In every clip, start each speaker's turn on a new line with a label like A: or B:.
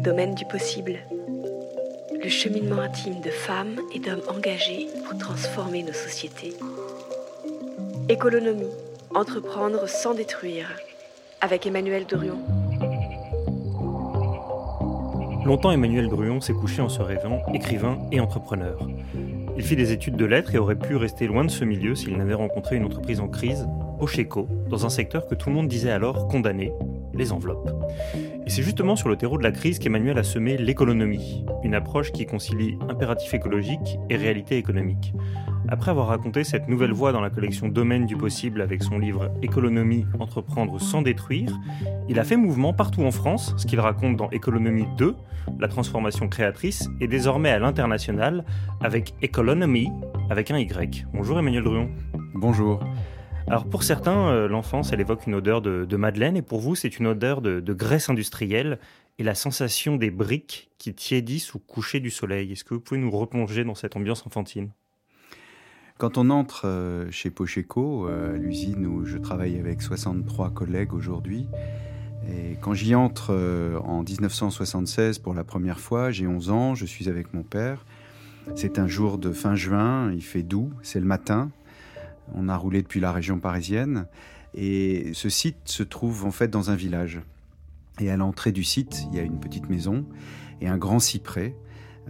A: Domaine du possible. Le cheminement intime de femmes et d'hommes engagés pour transformer nos sociétés. Économie. Entreprendre sans détruire. Avec Emmanuel Dorion.
B: Longtemps, Emmanuel Druon s'est couché en se rêvant écrivain et entrepreneur. Il fit des études de lettres et aurait pu rester loin de ce milieu s'il n'avait rencontré une entreprise en crise, Pocheco, dans un secteur que tout le monde disait alors condamné, les enveloppes. Et c'est justement sur le terreau de la crise qu'Emmanuel a semé l'économie, une approche qui concilie impératif écologique et réalité économique. Après avoir raconté cette nouvelle voie dans la collection Domaine du possible avec son livre Économie, entreprendre sans détruire, il a fait mouvement partout en France, ce qu'il raconte dans Économie 2, la transformation créatrice, et désormais à l'international avec Economy avec un Y. Bonjour Emmanuel Druon.
C: Bonjour.
B: Alors pour certains, euh, l'enfance, elle évoque une odeur de, madeleine, et pour vous, c'est une odeur de, de, graisse industrielle et la sensation des briques qui tiédissent au coucher du soleil. Est-ce que vous pouvez nous replonger dans cette ambiance enfantine?
C: Quand on entre euh, chez Pocheco, euh, l'usine où je travaille avec 63 collègues aujourd'hui, et quand j'y entre en 1976 pour la première fois, j'ai 11 ans, je suis avec mon père. C'est un jour de fin juin, il fait doux, c'est le matin. On a roulé depuis la région parisienne et ce site se trouve en fait dans un village. Et à l'entrée du site, il y a une petite maison et un grand cyprès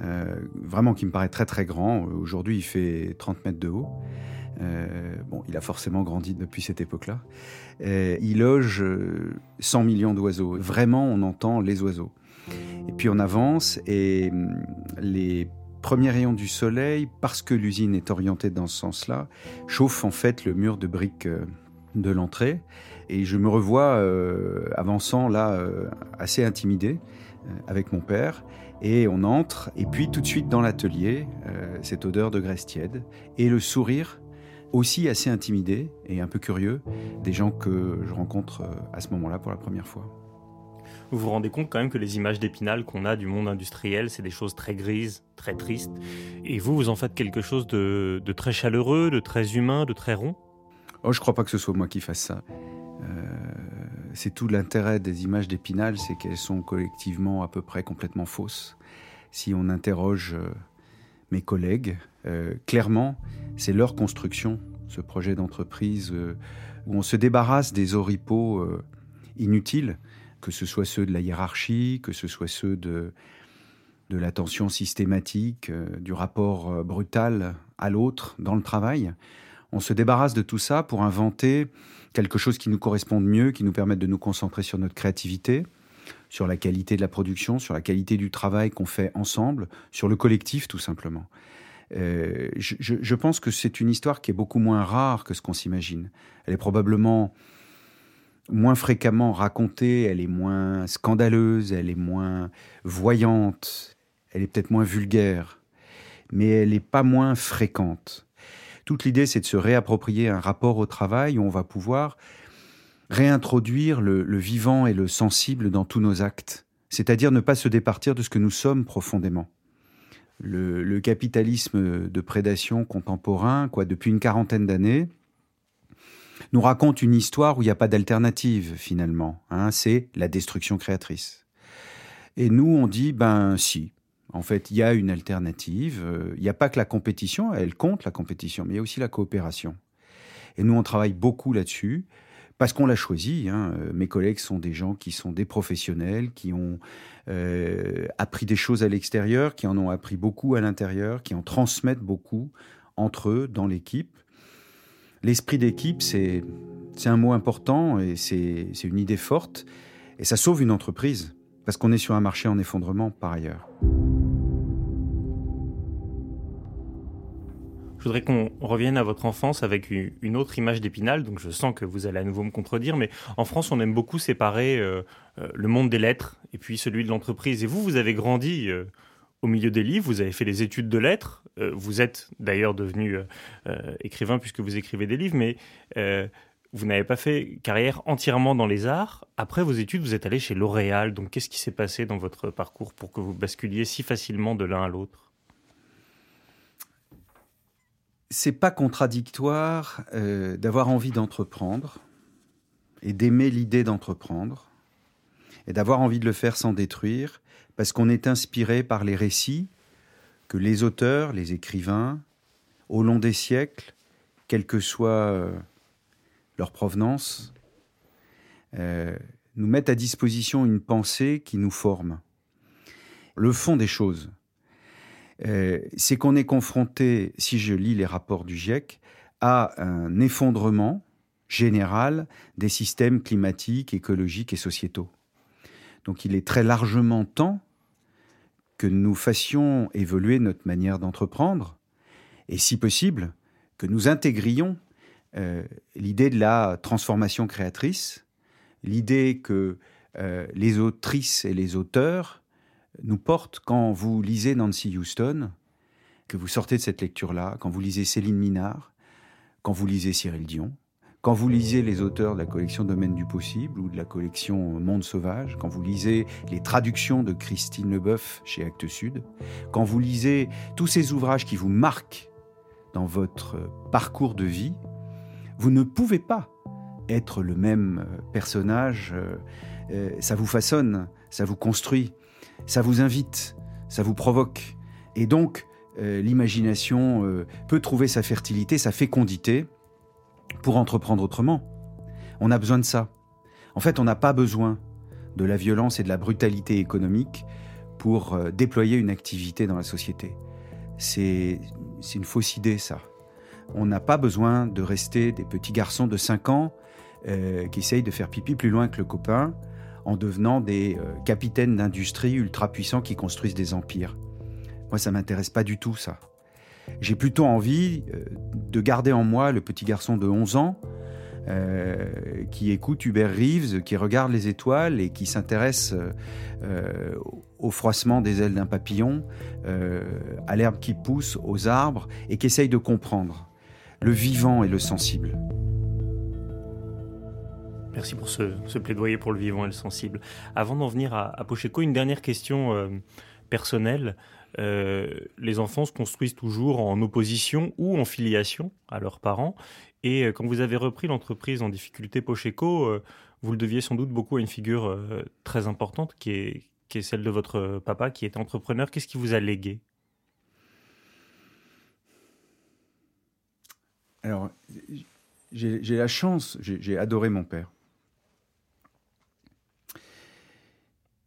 C: euh, vraiment qui me paraît très très grand. Aujourd'hui, il fait 30 mètres de haut. Euh, bon, il a forcément grandi depuis cette époque-là. Euh, il loge 100 millions d'oiseaux. Vraiment, on entend les oiseaux. Et puis on avance et hum, les premiers rayons du soleil, parce que l'usine est orientée dans ce sens-là, chauffent en fait le mur de briques de l'entrée. Et je me revois avançant là, assez intimidé avec mon père. Et on entre, et puis tout de suite dans l'atelier, euh, cette odeur de graisse tiède, et le sourire aussi assez intimidé et un peu curieux des gens que je rencontre euh, à ce moment-là pour la première fois.
B: Vous vous rendez compte quand même que les images d'Épinal qu'on a du monde industriel, c'est des choses très grises, très tristes. Et vous, vous en faites quelque chose de, très chaleureux, de très humain, de très rond?
C: Oh, je crois pas que ce soit moi qui fasse ça. Euh, c'est tout l'intérêt des images d'Épinal, c'est qu'elles sont collectivement à peu près complètement fausses. Si on interroge euh, mes collègues, euh, clairement, c'est leur construction, ce projet d'entreprise, où on se débarrasse des oripeaux inutiles, que ce soit ceux de la hiérarchie, que ce soit ceux de, de l'attention systématique, du rapport brutal à l'autre dans le travail. On se débarrasse de tout ça pour inventer quelque chose qui nous corresponde mieux, qui nous permette de nous concentrer sur notre créativité, sur la qualité de la production, sur la qualité du travail qu'on fait ensemble, sur le collectif tout simplement. Euh, je, pense que c'est une histoire qui est beaucoup moins rare que ce qu'on s'imagine. Elle est probablement moins fréquemment racontée, elle est moins scandaleuse, elle est moins voyante, elle est peut-être moins vulgaire, mais elle n'est pas moins fréquente. Toute l'idée, c'est de se réapproprier un rapport au travail où on va pouvoir réintroduire le, vivant et le sensible dans tous nos actes, c'est-à-dire ne pas se départir de ce que nous sommes profondément. Le, capitalisme de prédation contemporain, quoi, depuis une quarantaine d'années, nous raconte une histoire où il n'y a pas d'alternative finalement. Hein, c'est la destruction créatrice. Et nous, on dit, ben si, en fait, il y a une alternative. Euh, il n'y a pas que la compétition, elle compte la compétition, mais il y a aussi la coopération. Et nous, on travaille beaucoup là-dessus parce qu'on l'a choisi. Hein. Mes collègues sont des gens qui sont des professionnels, qui ont euh, appris des choses à l'extérieur, qui en ont appris beaucoup à l'intérieur, qui en transmettent beaucoup entre eux dans l'équipe. L'esprit d'équipe, c'est un mot important et c'est une idée forte. Et ça sauve une entreprise parce qu'on est sur un marché en effondrement par ailleurs.
B: Je voudrais qu'on revienne à votre enfance avec une autre image d'Épinal. Donc je sens que vous allez à nouveau me contredire, mais en France, on aime beaucoup séparer euh, euh, le monde des lettres et puis celui de l'entreprise. Et vous, vous avez grandi euh, au milieu des livres, vous avez fait les études de lettres. vous êtes d'ailleurs devenu écrivain puisque vous écrivez des livres, mais vous n'avez pas fait carrière entièrement dans les arts. Après vos études, vous êtes allé chez L'Oréal. Donc qu'est-ce qui s'est passé dans votre parcours pour que vous basculiez si facilement de l'un à l'autre?
C: C'est pas contradictoire euh, d'avoir envie d'entreprendre et d'aimer l'idée d'entreprendre et d'avoir envie de le faire sans détruire, parce qu'on est inspiré par les récits que les auteurs, les écrivains, au long des siècles, quelle que soit euh, leur provenance, euh, nous mettent à disposition une pensée qui nous forme. Le fond des choses, euh, c'est qu'on est confronté, si je lis les rapports du GIEC, à un effondrement général des systèmes climatiques, écologiques et sociétaux. Donc il est très largement temps que nous fassions évoluer notre manière d'entreprendre, et si possible, que nous intégrions euh, l'idée de la transformation créatrice, l'idée que euh, les autrices et les auteurs nous portent quand vous lisez Nancy Houston, que vous sortez de cette lecture-là, quand vous lisez Céline Minard, quand vous lisez Cyril Dion, quand vous lisez les auteurs de la collection Domaine du possible ou de la collection Monde sauvage, quand vous lisez les traductions de Christine Leboeuf chez Actes Sud, quand vous lisez tous ces ouvrages qui vous marquent dans votre parcours de vie, vous ne pouvez pas être le même personnage. Euh, euh, ça vous façonne, ça vous construit, ça vous invite, ça vous provoque. Et donc, euh, l'imagination euh, peut trouver sa fertilité, sa fécondité pour entreprendre autrement. On a besoin de ça. En fait, on n'a pas besoin de la violence et de la brutalité économique pour euh, déployer une activité dans la société. C'est une fausse idée, ça. On n'a pas besoin de rester des petits garçons de 5 ans qui essayent de faire pipi plus loin que le copain en devenant des euh, capitaines d'industrie ultra puissants qui construisent des empires. Moi, ça m'intéresse pas du tout, ça. J'ai plutôt envie euh, de garder en moi le petit garçon de 11 ans euh, qui écoute Hubert Reeves, qui regarde les étoiles et qui s'intéresse au froissement des ailes d'un papillon, à l'herbe qui pousse, aux arbres, et qui essaye de comprendre le vivant et le sensible.
B: Merci pour ce, plaidoyer pour le vivant et le sensible. Avant d'en venir à, Pocheco, une dernière question euh, personnelle. Euh, les enfants se construisent toujours en opposition ou en filiation à leurs parents. Et euh, quand vous avez repris l'entreprise en difficulté Pocheco, vous le deviez sans doute beaucoup à une figure très importante qui est, qui est celle de votre papa qui était entrepreneur. Qu'est-ce qui vous a légué?
C: Alors, j'ai la chance, j'ai adoré mon père.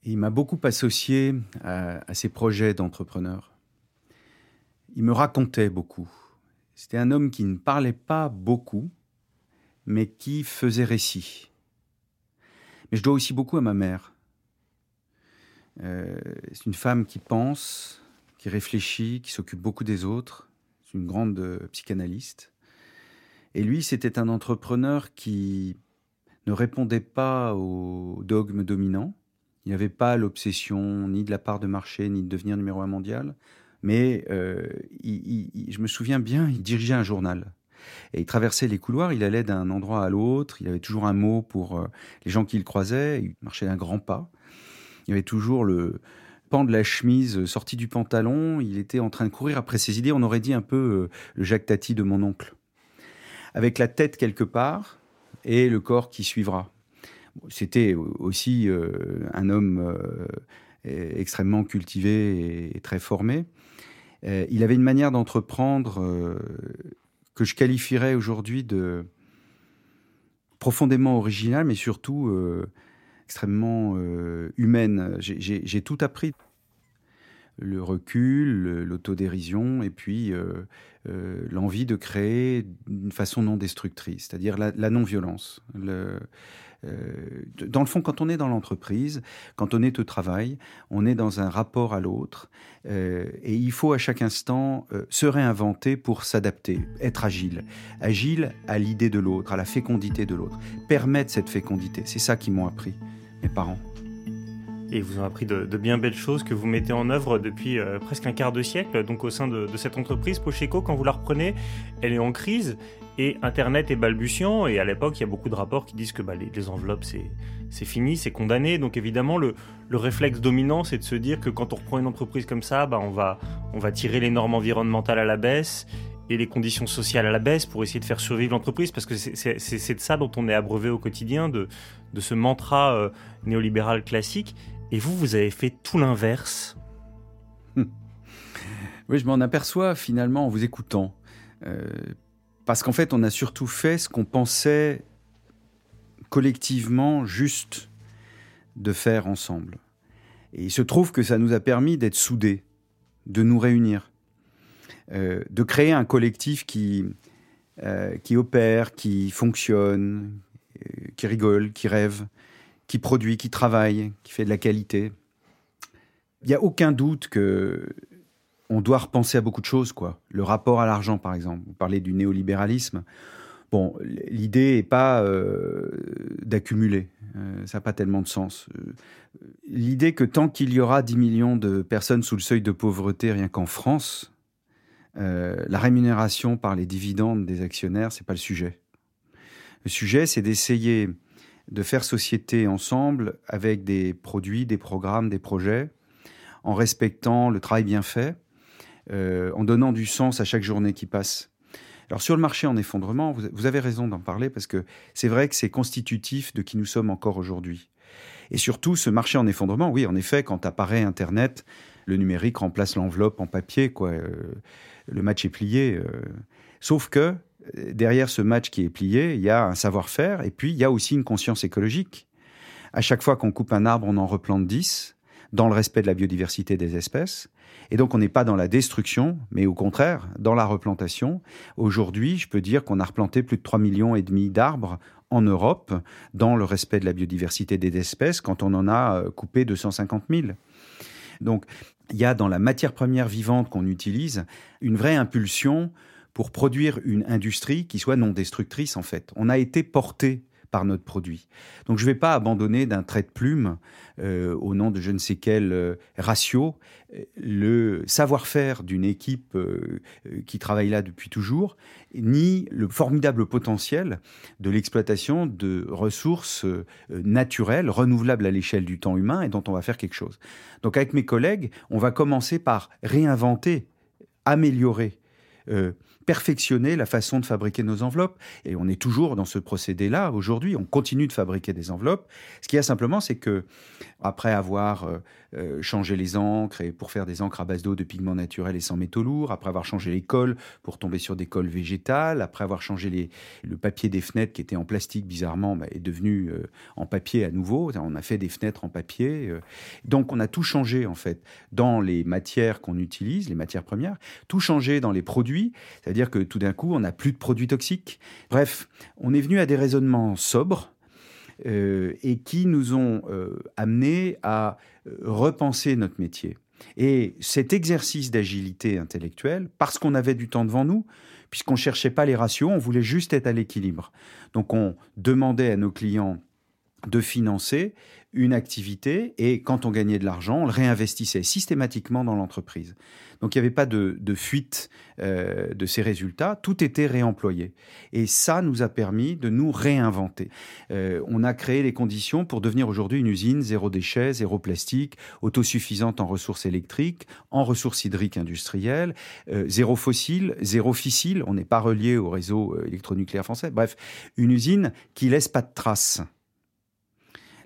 C: Il m'a beaucoup associé à, ses projets d'entrepreneur. Il me racontait beaucoup. C'était un homme qui ne parlait pas beaucoup, mais qui faisait récit. Mais je dois aussi beaucoup à ma mère. Euh, c'est une femme qui pense, qui réfléchit, qui s'occupe beaucoup des autres. C'est une grande euh, psychanalyste. Et lui, c'était un entrepreneur qui ne répondait pas aux dogmes dominants, il n'y avait pas l'obsession ni de la part de marché, ni de devenir numéro un mondial. Mais euh, je me souviens bien, il dirigeait un journal. Et il traversait les couloirs, il allait d'un endroit à l'autre, il avait toujours un mot pour euh, les gens qu'il croisait, il marchait d'un grand pas. Il avait toujours le pan de la chemise sorti du pantalon, il était en train de courir après ses idées, on aurait dit un peu euh, le Jacques Tati de mon oncle. Avec la tête quelque part et le corps qui suivra. C'était aussi euh, un homme euh, extrêmement cultivé et très formé. Euh, il avait une manière d'entreprendre que je qualifierais aujourd'hui de profondément originale, mais surtout extrêmement humaine. J'ai tout appris le recul, l'autodérision et puis l'envie de créer d'une façon non destructrice, c'est-à-dire la, non-violence. Euh, dans le fond, quand on est dans l'entreprise, quand on est au travail, on est dans un rapport à l'autre euh, et il faut à chaque instant euh, se réinventer pour s'adapter, être agile. Agile à l'idée de l'autre, à la fécondité de l'autre. Permettre cette fécondité. C'est ça qui m'ont appris mes parents.
B: Et vous ont appris de, bien belles choses que vous mettez en œuvre depuis presque un quart de siècle. Donc au sein de, cette entreprise, Pocheco, quand vous la reprenez, elle est en crise et Internet est balbutiant, et à l'époque, il y a beaucoup de rapports qui disent que bah, les, enveloppes, c'est fini, c'est condamné. Donc évidemment, le, réflexe dominant, c'est de se dire que quand on reprend une entreprise comme ça, bah, on, va, tirer les normes environnementales à la baisse, et les conditions sociales à la baisse pour essayer de faire survivre l'entreprise, parce que c'est de ça dont on est abreuvé au quotidien, de, de ce mantra euh, néolibéral classique. Et vous, vous avez fait tout l'inverse.
C: Oui, je m'en aperçois finalement en vous écoutant. Euh, parce qu'en fait, on a surtout fait ce qu'on pensait collectivement juste de faire ensemble. Et il se trouve que ça nous a permis d'être soudés, de nous réunir, euh, de créer un collectif qui, euh, qui opère, qui fonctionne, qui rigole, qui rêve, qui produit, qui travaille, qui fait de la qualité. Il n'y a aucun doute que on doit repenser à beaucoup de choses, quoi. Le rapport à l'argent, par exemple. Vous parlez du néolibéralisme. Bon, l'idée n'est pas euh, d'accumuler. Euh, ça n'a pas tellement de sens. Euh, l'idée que tant qu'il y aura 10 millions de personnes sous le seuil de pauvreté rien qu'en France, la rémunération par les dividendes des actionnaires, c'est pas le sujet. Le sujet, c'est d'essayer de faire société ensemble avec des produits, des programmes, des projets, en respectant le travail bien fait, euh, en donnant du sens à chaque journée qui passe. Alors sur le marché en effondrement, vous, avez raison d'en parler parce que c'est vrai que c'est constitutif de qui nous sommes encore aujourd'hui. Et surtout, ce marché en effondrement, oui, en effet, quand apparaît Internet, le numérique remplace l'enveloppe en papier, quoi. Euh, le match est plié. Euh. Sauf que derrière ce match qui est plié, il y a un savoir-faire et puis il y a aussi une conscience écologique. À chaque fois qu'on coupe un arbre, on en replante 10 dans le respect de la biodiversité des espèces. Et donc, on n'est pas dans la destruction, mais au contraire, dans la replantation. Aujourd'hui, je peux dire qu'on a replanté plus de 3 millions et demi d'arbres en Europe dans le respect de la biodiversité des espèces quand on en a euh, coupé 250 000. Donc, il y a dans la matière première vivante qu'on utilise une vraie impulsion pour produire une industrie qui soit non destructrice en fait. On a été porté par notre produit. Donc je ne vais pas abandonner d'un trait de plume, euh, au nom de je ne sais quel euh, ratio, le savoir-faire d'une équipe euh, qui travaille là depuis toujours, ni le formidable potentiel de l'exploitation de ressources naturelles, renouvelables à l'échelle du temps humain et dont on va faire quelque chose. Donc avec mes collègues, on va commencer par réinventer, améliorer perfectionner la façon de fabriquer nos enveloppes. Et on est toujours dans ce procédé-là aujourd'hui. On continue de fabriquer des enveloppes. Ce qu'il y a simplement, c'est que après avoir euh, euh, changé les encres et pour faire des encres à base d'eau de pigments naturels et sans métaux lourds, après avoir changé les cols pour tomber sur des cols végétales, après avoir changé le papier des fenêtres qui était en plastique bizarrement bah, est devenu euh, en papier à nouveau. On a fait des fenêtres en papier. donc on a tout changé en fait dans les matières qu'on utilise, les matières premières, tout changé dans les produits, c'est-à-dire que tout d'un coup on n'a plus de produits toxiques. Bref, on est venu à des raisonnements sobres euh, et qui nous ont euh, amenés à euh, repenser notre métier. Et cet exercice d'agilité intellectuelle, parce qu'on avait du temps devant nous, puisqu'on ne cherchait pas les ratios, on voulait juste être à l'équilibre. Donc on demandait à nos clients de financer une activité et quand on gagnait de l'argent, on le réinvestissait systématiquement dans l'entreprise. Donc il n'y avait pas de, fuite euh, de ces résultats, tout était réemployé. Et ça nous a permis de nous réinventer. Euh, on a créé les conditions pour devenir aujourd'hui une usine zéro déchet, zéro plastique, autosuffisante en ressources électriques, en ressources hydriques industrielles, euh, zéro fossile, zéro fissile, on n'est pas relié au réseau électronucléaire français. Bref, une usine qui laisse pas de traces.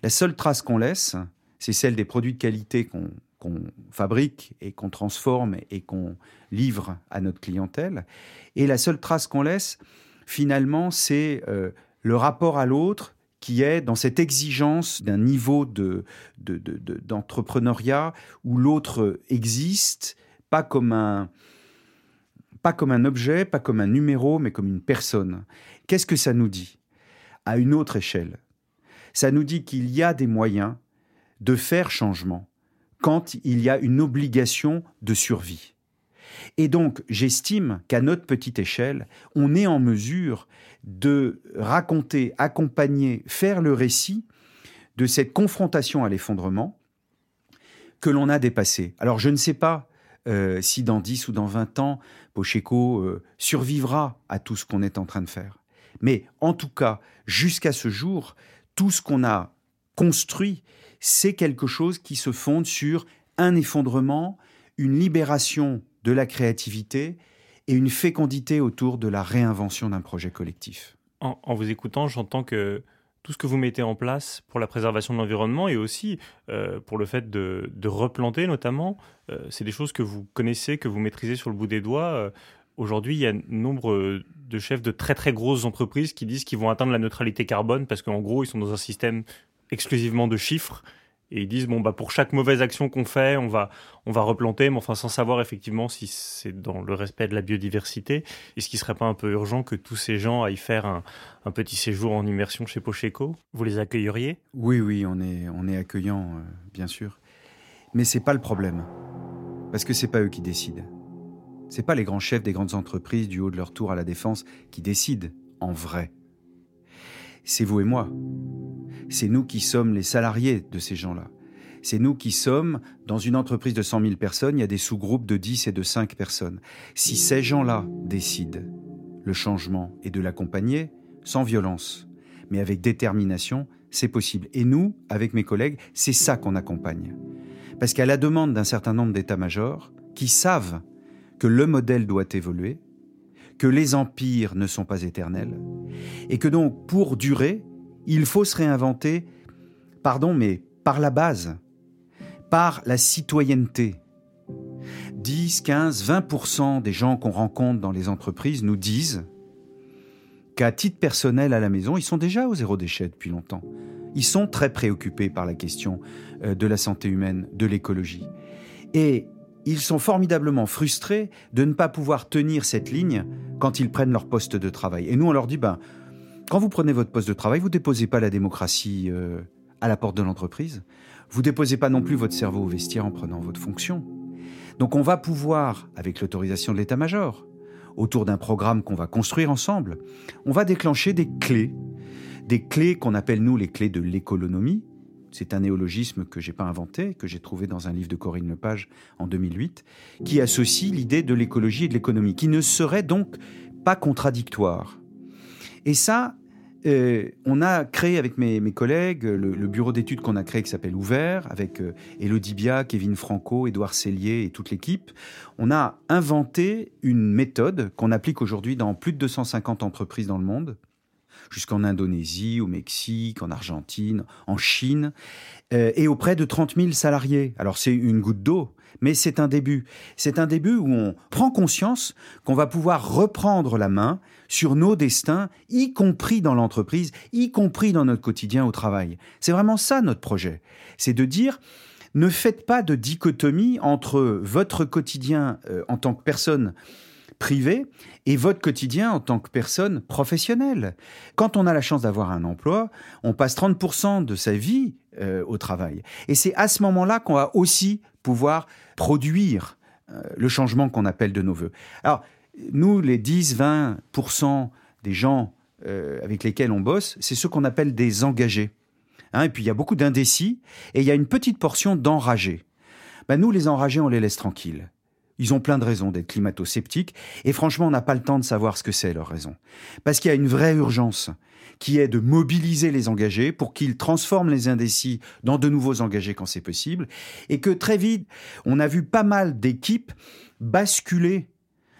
C: La seule trace qu'on laisse, c'est celle des produits de qualité qu'on fabrique et qu'on transforme et qu'on livre à notre clientèle. Et la seule trace qu'on laisse, finalement, c'est euh, le rapport à l'autre qui est dans cette exigence d'un niveau d'entrepreneuriat de, où l'autre existe, pas comme un pas comme un objet, pas comme un numéro, mais comme une personne. Qu'est-ce que ça nous dit? À une autre échelle, ça nous dit qu'il y a des moyens de faire changement quand il y a une obligation de survie. Et donc, j'estime qu'à notre petite échelle, on est en mesure de raconter, accompagner, faire le récit de cette confrontation à l'effondrement que l'on a dépassée. Alors, je ne sais pas euh, si dans 10 ou dans 20 ans, Pocheco euh, survivra à tout ce qu'on est en train de faire. Mais en tout cas, jusqu'à ce jour, tout ce qu'on a construit, c'est quelque chose qui se fonde sur un effondrement, une libération de la créativité et une fécondité autour de la réinvention d'un projet collectif.
B: En, vous écoutant, j'entends que tout ce que vous mettez en place pour la préservation de l'environnement et aussi euh, pour le fait de, replanter notamment, euh, c'est des choses que vous connaissez, que vous maîtrisez sur le bout des doigts. Euh, aujourd'hui, il y a nombre de chefs de très très grosses entreprises qui disent qu'ils vont atteindre la neutralité carbone parce qu'en gros, ils sont dans un système exclusivement de chiffres et ils disent bon bah pour chaque mauvaise action qu'on fait, on va on va replanter, mais enfin sans savoir effectivement si c'est dans le respect de la biodiversité. Est-ce qu'il serait pas un peu urgent que tous ces gens aillent faire un, un petit séjour en immersion chez Pocheco? Vous les accueilleriez?
C: Oui oui, on est on est accueillant euh, bien sûr, mais c'est pas le problème parce que c'est pas eux qui décident. C'est pas les grands chefs des grandes entreprises du haut de leur tour à la défense qui décident en vrai. C'est vous et moi. C'est nous qui sommes les salariés de ces gens-là. C'est nous qui sommes, dans une entreprise de 100 000 personnes, il y a des sous-groupes de 10 et de 5 personnes. Si ces gens-là décident le changement et de l'accompagner, sans violence, mais avec détermination, c'est possible. Et nous, avec mes collègues, c'est ça qu'on accompagne. Parce qu'à la demande d'un certain nombre d'états-majors, qui savent que le modèle doit évoluer, que les empires ne sont pas éternels, et que donc, pour durer, il faut se réinventer, pardon, mais par la base, par la citoyenneté. 10, 15, 20% des gens qu'on rencontre dans les entreprises nous disent qu'à titre personnel à la maison, ils sont déjà au zéro déchet depuis longtemps. Ils sont très préoccupés par la question euh, de la santé humaine, de l'écologie. Et ils sont formidablement frustrés de ne pas pouvoir tenir cette ligne quand ils prennent leur poste de travail. Et nous, on leur dit, ben, quand vous prenez votre poste de travail, vous déposez pas la démocratie euh, à la porte de l'entreprise. Vous déposez pas non plus votre cerveau au vestiaire en prenant votre fonction. Donc on va pouvoir, avec l'autorisation de l'état-major, autour d'un programme qu'on va construire ensemble, on va déclencher des clés, des clés qu'on appelle nous les clés de l'économie, c'est un néologisme que j'ai pas inventé, que j'ai trouvé dans un livre de Corinne Lepage en 2008, qui associe l'idée de l'écologie et de l'économie, qui ne serait donc pas contradictoire. Et ça, euh, on a créé avec mes, collègues le, bureau d'études qu'on a créé qui s'appelle Ouvert, avec euh, Elodie Bia, Kevin Franco, Édouard Cellier et toute l'équipe. On a inventé une méthode qu'on applique aujourd'hui dans plus de 250 entreprises dans le monde, jusqu'en Indonésie, au Mexique, en Argentine, en Chine, euh, et auprès de 30 000 salariés. Alors c'est une goutte d'eau, mais c'est un début. C'est un début où on prend conscience qu'on va pouvoir reprendre la main sur nos destins, y compris dans l'entreprise, y compris dans notre quotidien au travail. C'est vraiment ça notre projet. C'est de dire, ne faites pas de dichotomie entre votre quotidien euh, en tant que personne privé et votre quotidien en tant que personne professionnelle. Quand on a la chance d'avoir un emploi, on passe 30% de sa vie euh, au travail. Et c'est à ce moment-là qu'on va aussi pouvoir produire euh, le changement qu'on appelle de nos voeux. Alors, nous, les 10-20% des gens euh, avec lesquels on bosse, c'est ce qu'on appelle des engagés. Hein, et puis, il y a beaucoup d'indécis et il y a une petite portion d'enragés. Ben, nous, les enragés, on les laisse tranquilles. Ils ont plein de raisons d'être climato-sceptiques, et franchement, on n'a pas le temps de savoir ce que c'est leur raison. Parce qu'il y a une vraie urgence, qui est de mobiliser les engagés pour qu'ils transforment les indécis dans de nouveaux engagés quand c'est possible, et que très vite, on a vu pas mal d'équipes basculer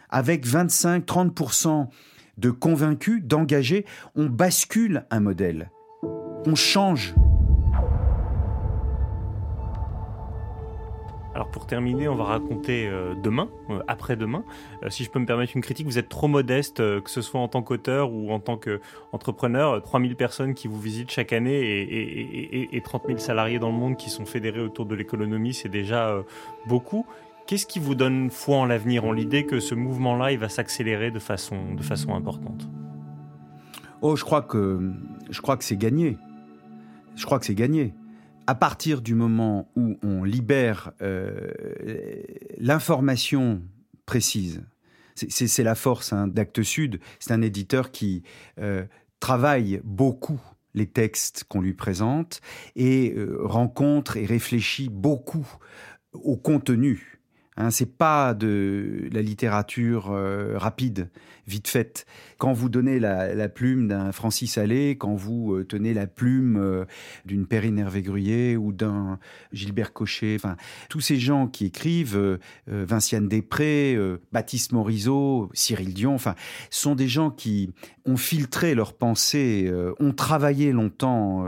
C: avec 25-30% de convaincus, d'engagés, on bascule un modèle. On change
B: Alors pour terminer, on va raconter euh, demain, euh, après-demain. Euh, si je peux me permettre une critique, vous êtes trop modeste, que ce soit en tant qu'auteur ou en tant qu'entrepreneur. 3000 personnes qui vous visitent chaque année et, et, 30 000 salariés dans le monde qui sont fédérés autour de l'économie, c'est déjà beaucoup. Qu'est-ce qui vous donne foi en l'avenir, en l'idée que ce mouvement-là, il va s'accélérer de façon, de importante?
C: Oh, je crois que, je crois que c'est gagné. Je crois que c'est gagné à partir du moment où on libère euh, l'information précise, c'est la force hein, Sud, c'est un éditeur qui euh, travaille beaucoup les textes qu'on lui présente et euh, rencontre et réfléchit beaucoup au contenu. Hein, c'est pas de la littérature rapide, vite faite. Quand vous donnez la, plume d'un Francis Allais, quand vous euh, tenez la plume euh, d'une Perrine Hervé-Gruyer ou d'un Gilbert Cochet, enfin tous ces gens qui écrivent, Vinciane Després, Baptiste Morisot, Cyril Dion, enfin sont des gens qui ont filtré leurs pensées, ont travaillé longtemps,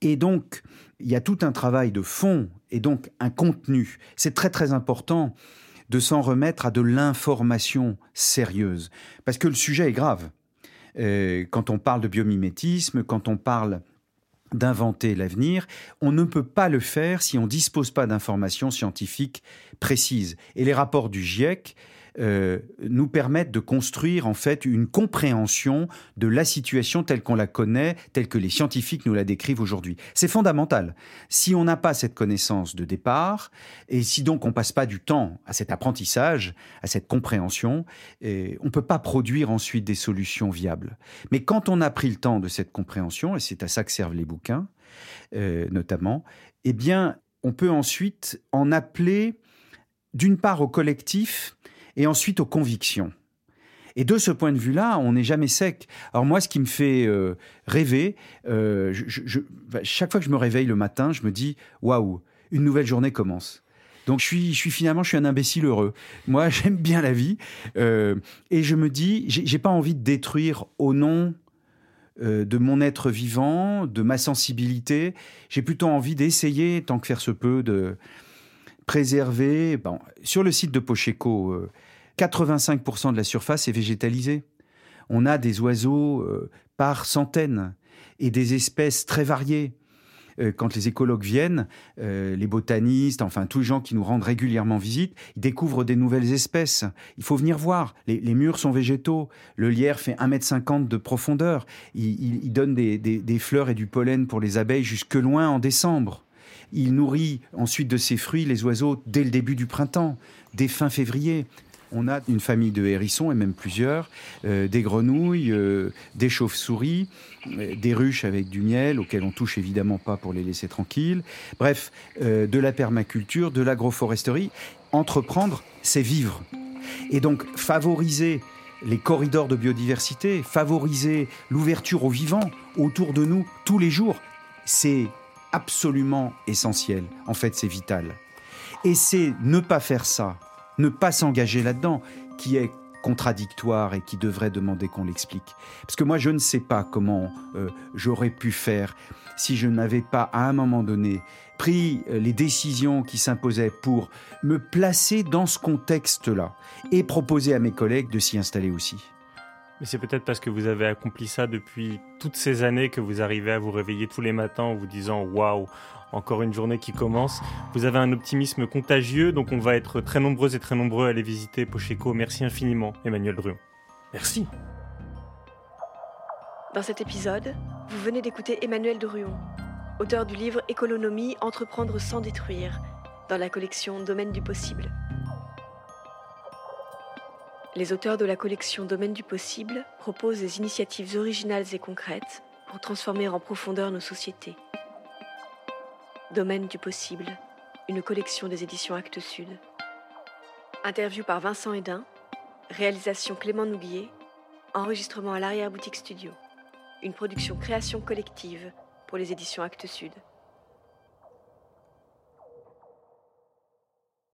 C: et donc il y a tout un travail de fond et donc un contenu. C'est très très important de s'en remettre à de l'information sérieuse, parce que le sujet est grave. Euh, quand on parle de biomimétisme, quand on parle d'inventer l'avenir, on ne peut pas le faire si on ne dispose pas d'informations scientifiques précises. Et les rapports du GIEC euh, nous permettent de construire en fait une compréhension de la situation telle qu'on la connaît, telle que les scientifiques nous la décrivent aujourd'hui. C'est fondamental. Si on n'a pas cette connaissance de départ, et si donc on passe pas du temps à cet apprentissage, à cette compréhension, et on peut pas produire ensuite des solutions viables. Mais quand on a pris le temps de cette compréhension, et c'est à ça que servent les bouquins, euh, notamment, eh bien, on peut ensuite en appeler d'une part au collectif, et ensuite aux convictions. Et de ce point de vue-là, on n'est jamais sec. Alors moi, ce qui me fait euh, rêver, euh, bah, chaque fois que je me réveille le matin, je me dis waouh, une nouvelle journée commence. Donc je suis, je suis finalement, je suis un imbécile heureux. Moi, j'aime bien la vie euh, et je me dis, j'ai pas envie de détruire au nom de mon être vivant, de ma sensibilité. J'ai plutôt envie d'essayer, tant que faire se peut, de préserver. Bon, sur le site de Pocheco 85% de la surface est végétalisée. On a des oiseaux euh, par centaines et des espèces très variées. Euh, quand les écologues viennent, euh, les botanistes, enfin tous les gens qui nous rendent régulièrement visite, ils découvrent des nouvelles espèces. Il faut venir voir. Les, murs sont végétaux. Le lierre fait 1,50 m de profondeur. Il, donne des, des, fleurs et du pollen pour les abeilles jusque loin en décembre. Il nourrit ensuite de ses fruits les oiseaux dès le début du printemps, dès fin février on a une famille de hérissons, et même plusieurs, euh, des grenouilles, euh, des chauves-souris, euh, des ruches avec du miel, auxquelles on touche évidemment pas pour les laisser tranquilles. Bref, de la permaculture, de l'agroforesterie. Entreprendre, c'est vivre. Et donc, favoriser les corridors de biodiversité, favoriser l'ouverture au vivant autour de nous tous les jours, c'est absolument essentiel. En fait, c'est vital. Et c'est ne pas faire ça ne pas s'engager là-dedans, qui est contradictoire et qui devrait demander qu'on l'explique. Parce que moi, je ne sais pas comment euh, j'aurais pu faire si je n'avais pas, à un moment donné, pris euh, les décisions qui s'imposaient pour me placer dans ce contexte-là et proposer à mes collègues de s'y installer aussi.
B: Mais c'est peut-être parce que vous avez accompli ça depuis toutes ces années que vous arrivez à vous réveiller tous les matins en vous disant waouh, encore une journée qui commence. Vous avez un optimisme contagieux, donc on va être très nombreux et très nombreux à aller visiter Pocheco. Merci infiniment, Emmanuel Druon.
C: Merci.
A: Dans cet épisode, vous venez d'écouter Emmanuel Druon, auteur du livre Économie, entreprendre sans détruire, dans la collection Domaine du possible. Les auteurs de la collection Domaine du possible proposent des initiatives originales et concrètes pour transformer en profondeur nos sociétés. Domaine du possible, une collection des éditions Actes Sud. Interview par Vincent Hédin, réalisation Clément Nouguier, enregistrement à l'arrière-boutique studio. Une production création collective pour les éditions Actes Sud.